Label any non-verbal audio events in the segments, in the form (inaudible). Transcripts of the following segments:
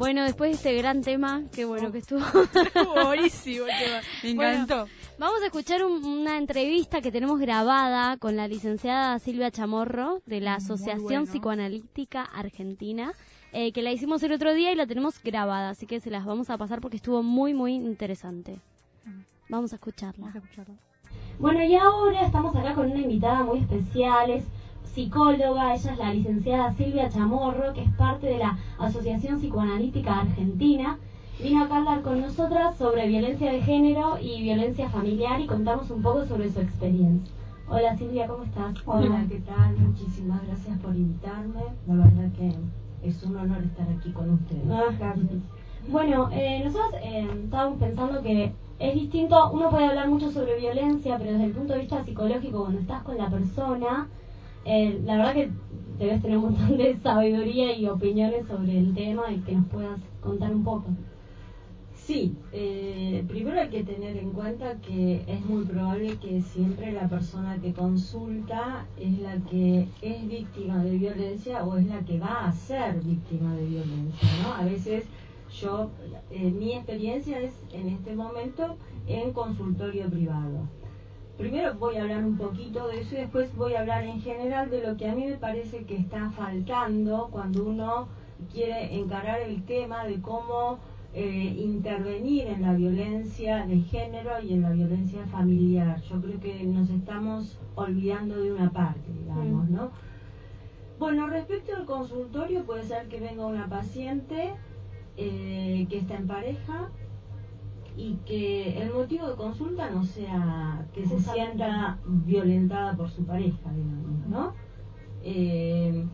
Bueno, después de este gran tema, qué bueno que estuvo. (laughs) Estuvo buenísimo el (laughs) tema. Me Bueno, encantó. Vamos a escuchar un- una entrevista que tenemos grabada con la licenciada Silvia Chamorro de la Asociación bueno. Psicoanalítica Argentina, eh, que la hicimos el otro día y la tenemos grabada, así que se las vamos a pasar porque estuvo muy, muy interesante. Vamos a escucharla. Vamos a escucharlo. Bueno, y ahora estamos acá con una invitada muy especial, es psicóloga, ella es la licenciada Silvia Chamorro, que es parte de la Asociación Psicoanalítica Argentina. Vino acá a hablar con nosotras sobre violencia de género y violencia familiar y contarnos un poco sobre su experiencia. Hola Silvia, ¿cómo estás? Hola, ¿qué tal? Muchísimas gracias por invitarme. La verdad que es un honor estar aquí con ustedes. Ah, gracias. Bueno, eh, nosotros eh, estábamos pensando que es distinto, uno puede hablar mucho sobre violencia, pero desde el punto de vista psicológico, cuando estás con la persona, eh, la verdad que debes tener un montón de sabiduría y opiniones sobre el tema y que nos puedas contar un poco. Sí, eh, primero hay que tener en cuenta que es muy probable que siempre la persona que consulta es la que es víctima de violencia o es la que va a ser víctima de violencia, ¿no? A veces yo, eh, mi experiencia es en este momento en consultorio privado. Primero voy a hablar un poquito de eso y después voy a hablar en general de lo que a mí me parece que está faltando cuando uno quiere encarar el tema de cómo eh, intervenir en la violencia de género y en la violencia familiar. Yo creo que nos estamos olvidando de una parte, digamos, Mm. ¿no? Bueno, respecto al consultorio, puede ser que venga una paciente eh, que está en pareja y que el motivo de consulta no sea que se sienta violentada por su pareja, digamos, ¿no? Eh,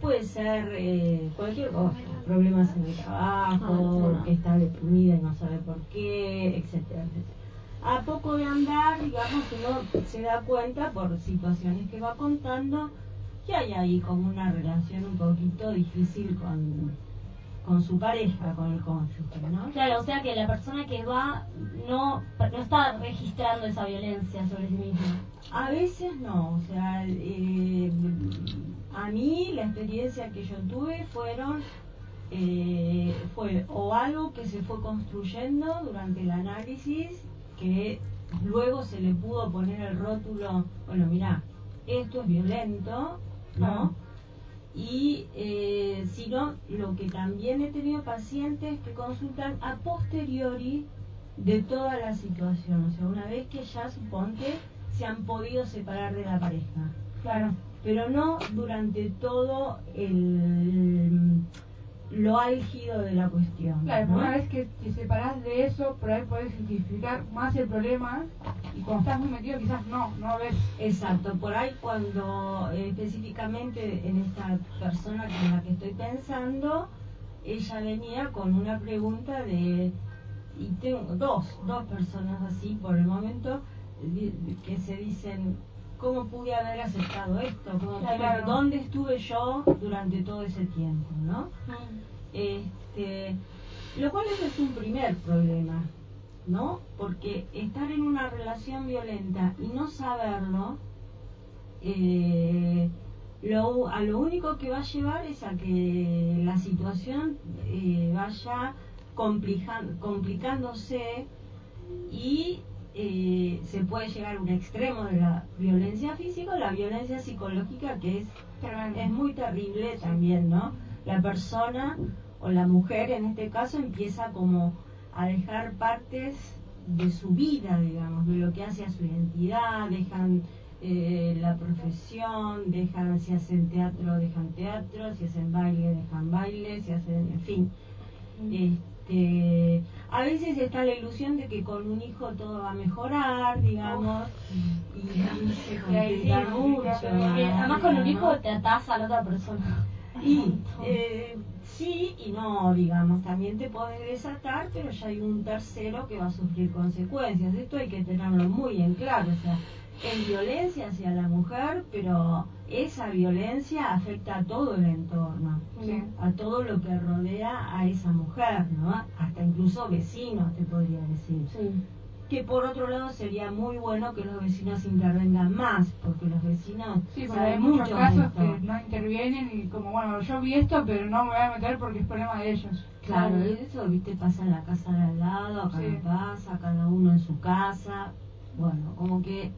puede ser eh, cualquier cosa, problemas en el trabajo, Ah, que está deprimida y no sabe por qué, etcétera, etcétera. A poco de andar, digamos, uno se da cuenta por situaciones que va contando que hay ahí como una relación un poquito difícil con, con su pareja, con el cónyuge, ¿no? Claro, o sea que la persona que va no, no está registrando esa violencia sobre sí misma. A veces no, o sea, eh, a mí la experiencia que yo tuve fueron eh, fue o algo que se fue construyendo durante el análisis que luego se le pudo poner el rótulo, bueno, mira, esto es violento, ¿no? Y eh, si no, lo que también he tenido pacientes que consultan a posteriori de toda la situación, o sea, una vez que ya suponte se han podido separar de la pareja. Claro. Pero no durante todo el lo álgido de la cuestión. Claro, ¿no? una vez que te separás de eso, por ahí podés identificar más el problema y cuando estás muy metido quizás no, no ves. Exacto, por ahí cuando eh, específicamente en esta persona con la que estoy pensando, ella venía con una pregunta de, y tengo dos, dos personas así por el momento, que se dicen, ¿cómo pude haber aceptado esto? ¿Cómo pude- Claro. ¿Dónde estuve yo durante todo ese tiempo? ¿no? Este, lo cual ese es un primer problema, ¿no? Porque estar en una relación violenta y no saberlo, eh, lo, a lo único que va a llevar es a que la situación eh, vaya complijan- complicándose y eh, se puede llegar a un extremo de la violencia física o la violencia psicológica que es es muy terrible también, ¿no? La persona o la mujer en este caso empieza como a dejar partes de su vida, digamos, de lo que hace a su identidad, dejan eh, la profesión, dejan, si hacen teatro, dejan teatro, si hacen baile, dejan baile, si hacen, en fin. Este, a veces está la ilusión de que con un hijo todo va a mejorar, digamos, y, y se complica sí, mucho. además con un hijo te atás a la otra persona. Y eh, sí y no, digamos, también te puedes desatar, pero ya hay un tercero que va a sufrir consecuencias. Esto hay que tenerlo muy en claro, o sea, es violencia hacia la mujer, pero esa violencia afecta a todo el entorno, Sí. a todo lo que rodea a esa mujer, ¿no? Hasta incluso vecinos, te podría decir Sí. que por otro lado sería muy bueno que los vecinos intervengan más, porque los vecinos Sí, saben hay muchos mucho casos esto. que no intervienen y como, bueno, yo vi esto, pero no me voy a meter porque es problema de ellos. Claro, eso, viste, pasa en la casa de al lado, acá Sí. no pasa, cada uno en su casa. Bueno, como que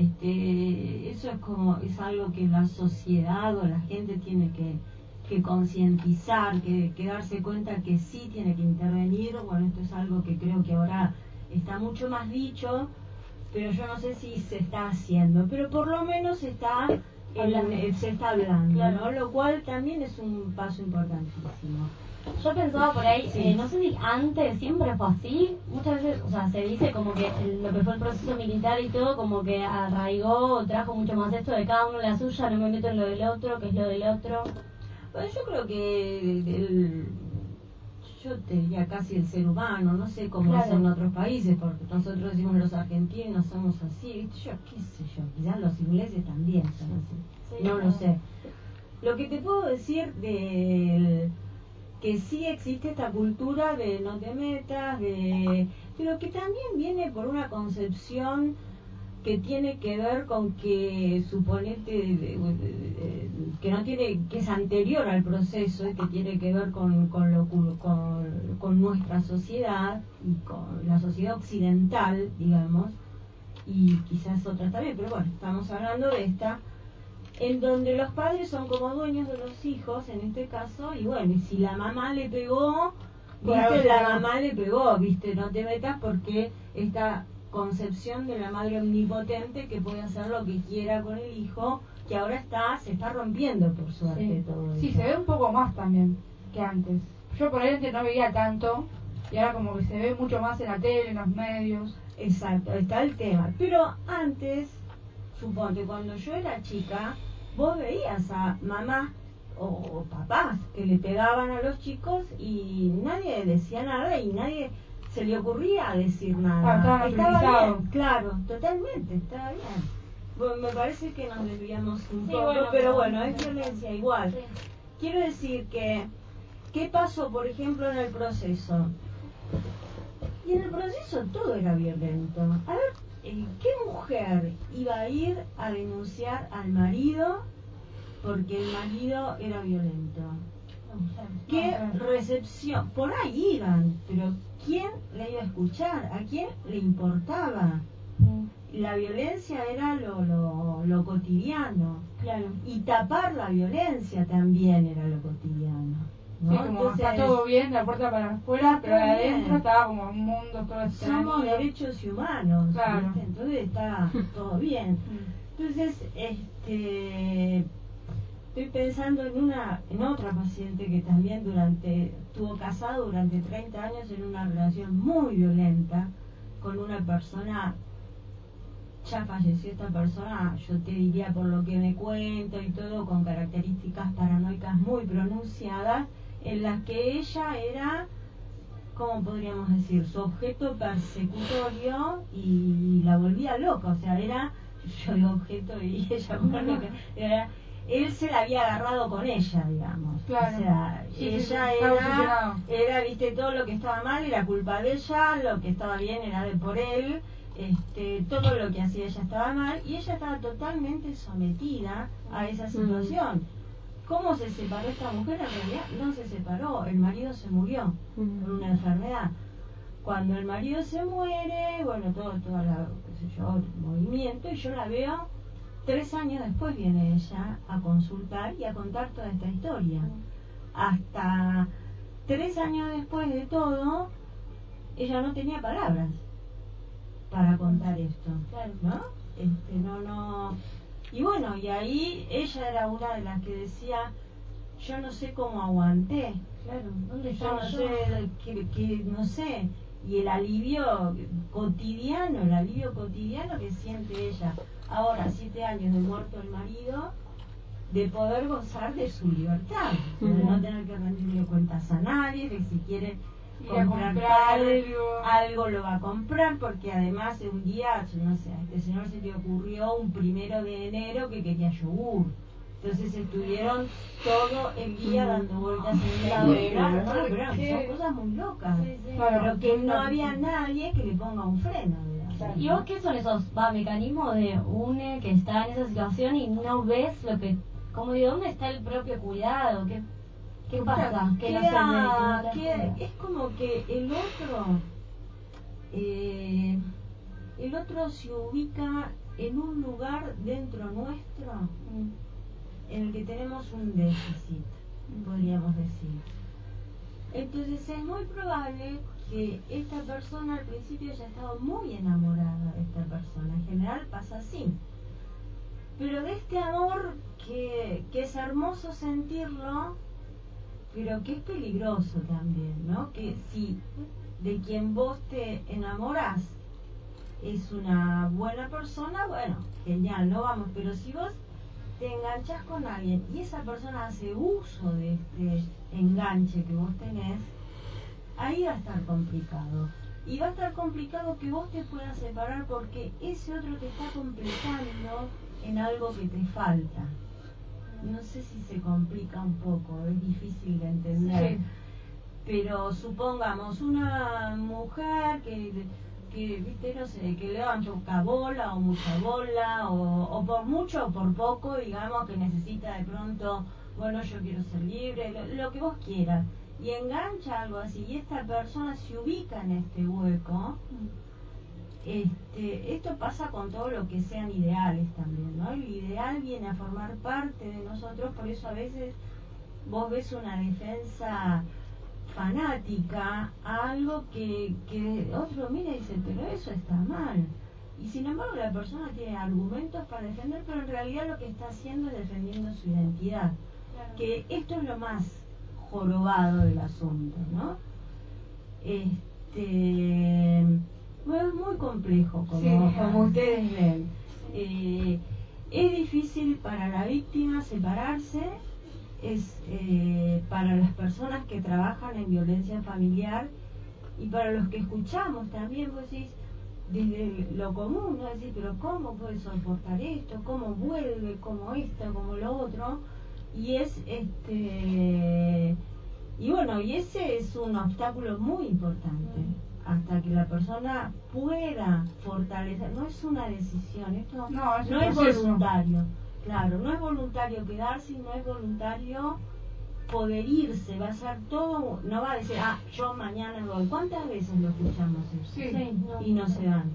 este, eso es como, es algo que la sociedad o la gente tiene que, que concientizar, que, que darse cuenta que sí tiene que intervenir. Bueno, esto es algo que creo que ahora está mucho más dicho, pero yo no sé si se está haciendo, pero por lo menos se está, en- Hablando. eh, se está hablando, Claro. ¿no? Lo cual también es un paso importantísimo. Yo pensaba por ahí, eh, no sé si antes siempre fue así, muchas veces, o sea, se dice como que el- lo que fue el proceso militar y todo, como que arraigó, o trajo mucho más esto de cada uno la suya, no me meto en lo del otro, que es lo del otro. Bueno, yo creo que el, el- yo te diría casi el ser humano, no sé cómo Claro. es en otros países, porque nosotros decimos los argentinos somos así, ¿viste? yo qué sé yo, quizás los ingleses también son así, Sí, no lo sé. Lo que te puedo decir del que sí existe esta cultura de no te metas, de pero que también viene por una concepción que tiene que ver con que suponete que no tiene que es anterior al proceso que tiene que ver con lo, con, con nuestra sociedad y con la sociedad occidental digamos y quizás otras también pero bueno estamos hablando de esta en donde los padres son como dueños de los hijos en este caso y bueno y si la mamá le pegó viste la mamá le pegó viste no te metas porque esta concepción de la madre omnipotente que puede hacer lo que quiera con el hijo que ahora está se está rompiendo por suerte Sí. todo Sí, eso. se ve un poco más también que antes. Yo por ahí antes no veía tanto y ahora como que se ve mucho más en la tele, en los medios. Exacto, está el tema. Pero antes, suponte, cuando yo era chica, vos veías a mamás o, papás que le pegaban a los chicos y nadie decía nada y nadie se le ocurría decir nada. Ah, estaba bien, claro, totalmente, estaba bien. Bueno, me parece que nos desviamos un Sí, poco, bueno, pero bueno, es violencia igual. Quiero decir que, ¿qué pasó, por ejemplo, en el proceso? Y en el proceso todo era violento. A ver, ¿qué mujer iba a ir a denunciar al marido porque el marido era violento? ¿Qué recepción? Por ahí iban, pero ¿quién la iba a escuchar? ¿A quién le importaba? La violencia era lo, lo, lo cotidiano. Claro. Y tapar la violencia también era lo cotidiano. ¿No? Sí, como está todo bien, la puerta para afuera, pero Está bien. adentro estaba como un mundo todo extraño. somos derechos humanos, Claro. ¿viste? entonces está (laughs) todo bien. Entonces, este, estoy pensando en una, en otra paciente que también durante, estuvo casado durante 30 años en una relación muy violenta con una persona, ya falleció esta persona, yo te diría por lo que me cuento y todo, con características paranoicas muy pronunciadas, en las que ella era ¿cómo podríamos decir? Su objeto persecutorio y la volvía loca, o sea, era, (laughs) yo digo objeto y (laughs) ella, era, él se la había agarrado con ella, digamos. Claro. O sea, Sí, sí, sí, ella era, era, viste, todo lo que estaba mal era culpa de ella, lo que estaba bien era de por él, este, todo lo que hacía ella estaba mal y ella estaba totalmente sometida a esa situación. ¿Cómo se separó esta mujer? En realidad no se separó, el marido se murió por una enfermedad. Cuando el marido se muere, bueno, todo, todo la, qué sé yo, movimiento, y yo la veo, tres años después viene ella a consultar y a contar toda esta historia. Hasta tres años después de todo, ella no tenía palabras para contar esto. ¿no? Este, no, no. Y bueno, y ahí ella era una de las que decía, yo no sé cómo aguanté, Claro. ¿Dónde yo no yo? sé, que, que no sé, y el alivio cotidiano, el alivio cotidiano que siente ella, ahora siete años de muerto el marido, de poder gozar de su libertad, de no tener que rendirle cuentas a nadie, de si quiere Ir a comprar, comprar algo, lo va a comprar, porque además un día, yo no sé, a este señor se le ocurrió un primero de enero que quería yogur. Entonces estuvieron todo el día dando vueltas en el lado. Sí, Claro, pero no, ¿por pero qué? son cosas muy locas. Sí, sí. Claro. Pero que no había nadie que le ponga un freno. ¿Y vos qué son esos va, mecanismos de une que está en esa situación y no ves lo que, como digo, dónde está el propio cuidado? ¿Qué, ¿Qué pasa? ¿Qué no queda- es como que el otro eh, el otro se ubica en un lugar dentro nuestro Mm. en el que tenemos un déficit, podríamos decir. Entonces es muy probable que esta persona al principio haya estado muy enamorada de esta persona. En general pasa así. Pero de este amor que, que es hermoso sentirlo, pero que es peligroso también, ¿no? Que si de quien vos te enamorás es una buena persona, bueno, genial, no vamos, pero si vos te enganchás con alguien y esa persona hace uso de este enganche que vos tenés, ahí va a estar complicado. Y va a estar complicado que vos te puedas separar porque ese otro te está completando en algo que te falta. No sé si se complica un poco, es difícil de entender. Sí. Pero supongamos una mujer que, que viste, no sé, que poca bola o mucha bola, o, o por mucho o por poco, digamos, que necesita de pronto, bueno, yo quiero ser libre, lo, lo que vos quieras. Y engancha algo así, y esta persona se ubica en este hueco. Este, esto pasa con todo lo que sean ideales también, ¿no? El ideal viene a formar parte de nosotros, por eso a veces vos ves una defensa fanática a algo que, que otro mira y dice, pero eso está mal. Y sin embargo la persona tiene argumentos para defender, pero en realidad lo que está haciendo es defendiendo su identidad. Que esto es lo más jorobado del asunto, ¿no? Este, bueno, es muy complejo, como, Sí. como ustedes ven. Eh, es difícil para la víctima separarse, es eh, para las personas que trabajan en violencia familiar y para los que escuchamos también, vos decís, desde lo común, ¿no? Decir, pero ¿cómo puede soportar esto? ¿Cómo vuelve? ¿Cómo esto? ¿Cómo lo otro? Y es este. Y bueno, y ese es un obstáculo muy importante. Hasta que la persona pueda fortalecer. No es una decisión, esto No, es no es voluntario. Claro, no es voluntario quedarse y no es voluntario poder irse. Va a ser todo. No va a decir, ah, yo mañana voy. ¿Cuántas veces lo escuchamos? Sí. Sí, no. Y no se van.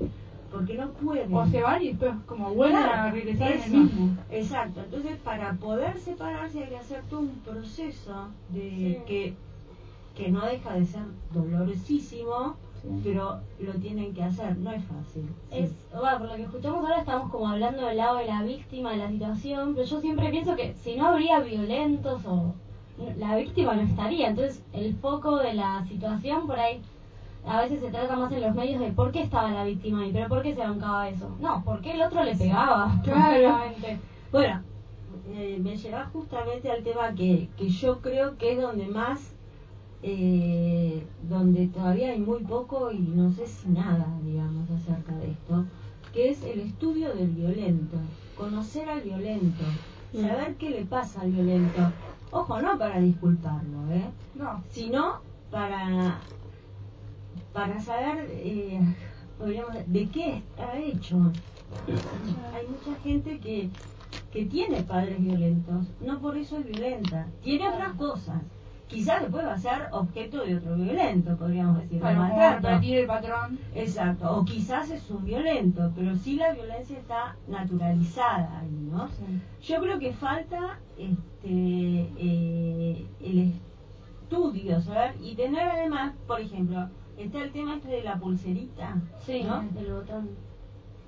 Porque no pueden. O se van y después como vuelven Claro, a regresar en el mismo. Exacto, entonces para poder separarse hay que hacer todo un proceso de Sí. que, que no deja de ser dolorosísimo, pero lo tienen que hacer, no es fácil. Sí. Es, bueno, por lo que escuchamos ahora estamos como hablando del lado de la víctima de la situación, pero yo siempre pienso que si no habría violentos o la víctima no estaría, entonces el foco de la situación por ahí a veces se trata más en los medios de por qué estaba la víctima ahí, pero por qué se bancaba eso. No, porque el otro le pegaba. (laughs) Claro. Claramente. Bueno, eh, me lleva justamente al tema que, que yo creo que es donde más, eh, donde todavía hay muy poco y no sé si nada, digamos, acerca de esto, que es el estudio del violento, conocer al violento, saber qué le pasa al violento. Ojo, no para disculparlo, ¿eh? No. sino para para saber eh, podríamos de qué está hecho hay mucha gente que que tiene padres violentos no por eso es violenta tiene otras cosas quizás después va a ser objeto de otro violento podríamos decir de maltrato. repetir el patrón. exacto o quizás es un violento pero sí la violencia está naturalizada ahí no yo creo que falta este eh, el estudio, saber y tener además, por ejemplo, está el tema este de la pulserita, Sí, ¿no? el botón.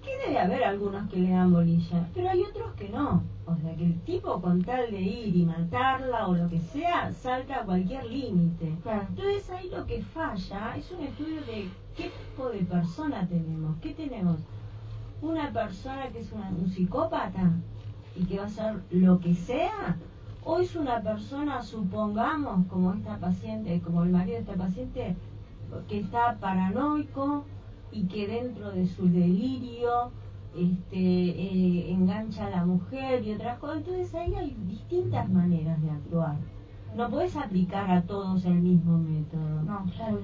Que debe haber algunos que le dan bolilla, pero hay otros que no. O sea, que el tipo con tal de ir y matarla o lo que sea, salta a cualquier límite. Claro. Entonces ahí lo que falla es un estudio de qué tipo de persona tenemos. ¿Qué tenemos? Una persona que es una- un psicópata y que va a hacer lo que sea. O es una persona, supongamos, como esta paciente, como el marido de esta paciente, que está paranoico y que dentro de su delirio este, eh, engancha a la mujer y otras cosas. Entonces ahí hay distintas maneras de actuar. No puedes aplicar a todos el mismo método. No. Claro.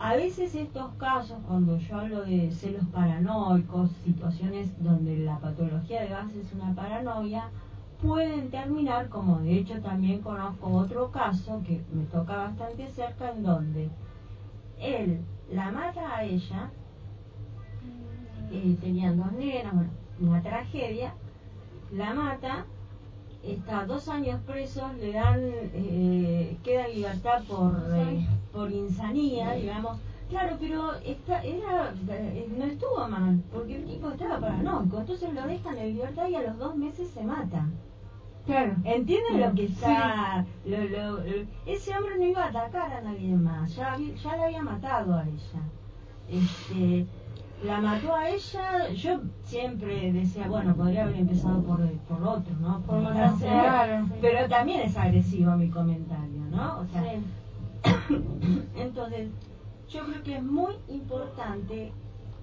A veces estos casos, cuando yo hablo de celos paranoicos, situaciones donde la patología de base es una paranoia, pueden terminar, como de hecho también conozco otro caso que me toca bastante cerca, en donde él la mata a ella, eh, tenían dos nenas, bueno, una tragedia, la mata, está dos años preso, le dan, eh, queda en libertad por, eh, por insanía, digamos. Claro, pero está, era, eh, no estuvo mal, porque el tipo estaba paranoico, entonces lo dejan en libertad y a los dos meses se mata. Claro. ¿Entienden lo que está? Lo, lo- lo- ese hombre no iba a atacar a nadie más, ya, ya la había matado a ella. Este, la mató a ella, yo siempre decía, bueno, podría haber empezado por, por otro, ¿no? Por matarse. Claro. Pero también es agresivo mi comentario, ¿no? O sea, Sí. (coughs) entonces, yo creo que es muy importante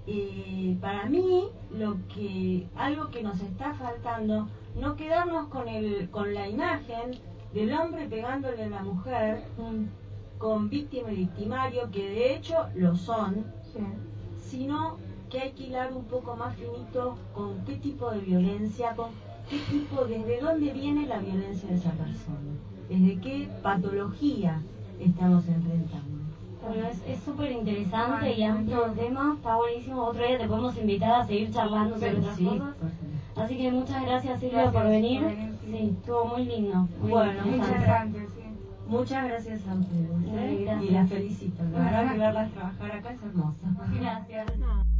eh, para mí lo que algo que nos está faltando, no quedarnos con el con la imagen del hombre pegándole a la mujer con víctima y victimario, que de hecho lo son, Sí. sino que hay que hilar un poco más finito con qué tipo de violencia, con qué tipo, desde dónde viene la violencia de esa persona, desde qué patología estamos enfrentando. Bueno, es es súper interesante y amplio el tema, está buenísimo. Otro día te podemos invitar a seguir charlando sobre otras sí, cosas. Así que muchas gracias Silvia Gracias por venir. por venir, sí. Sí, estuvo muy lindo. muy Bueno, interesante, sí. Muchas gracias a ustedes ¿eh? gracias. y las felicito. La verdad que verlas trabajar acá es hermoso. Gracias. (laughs)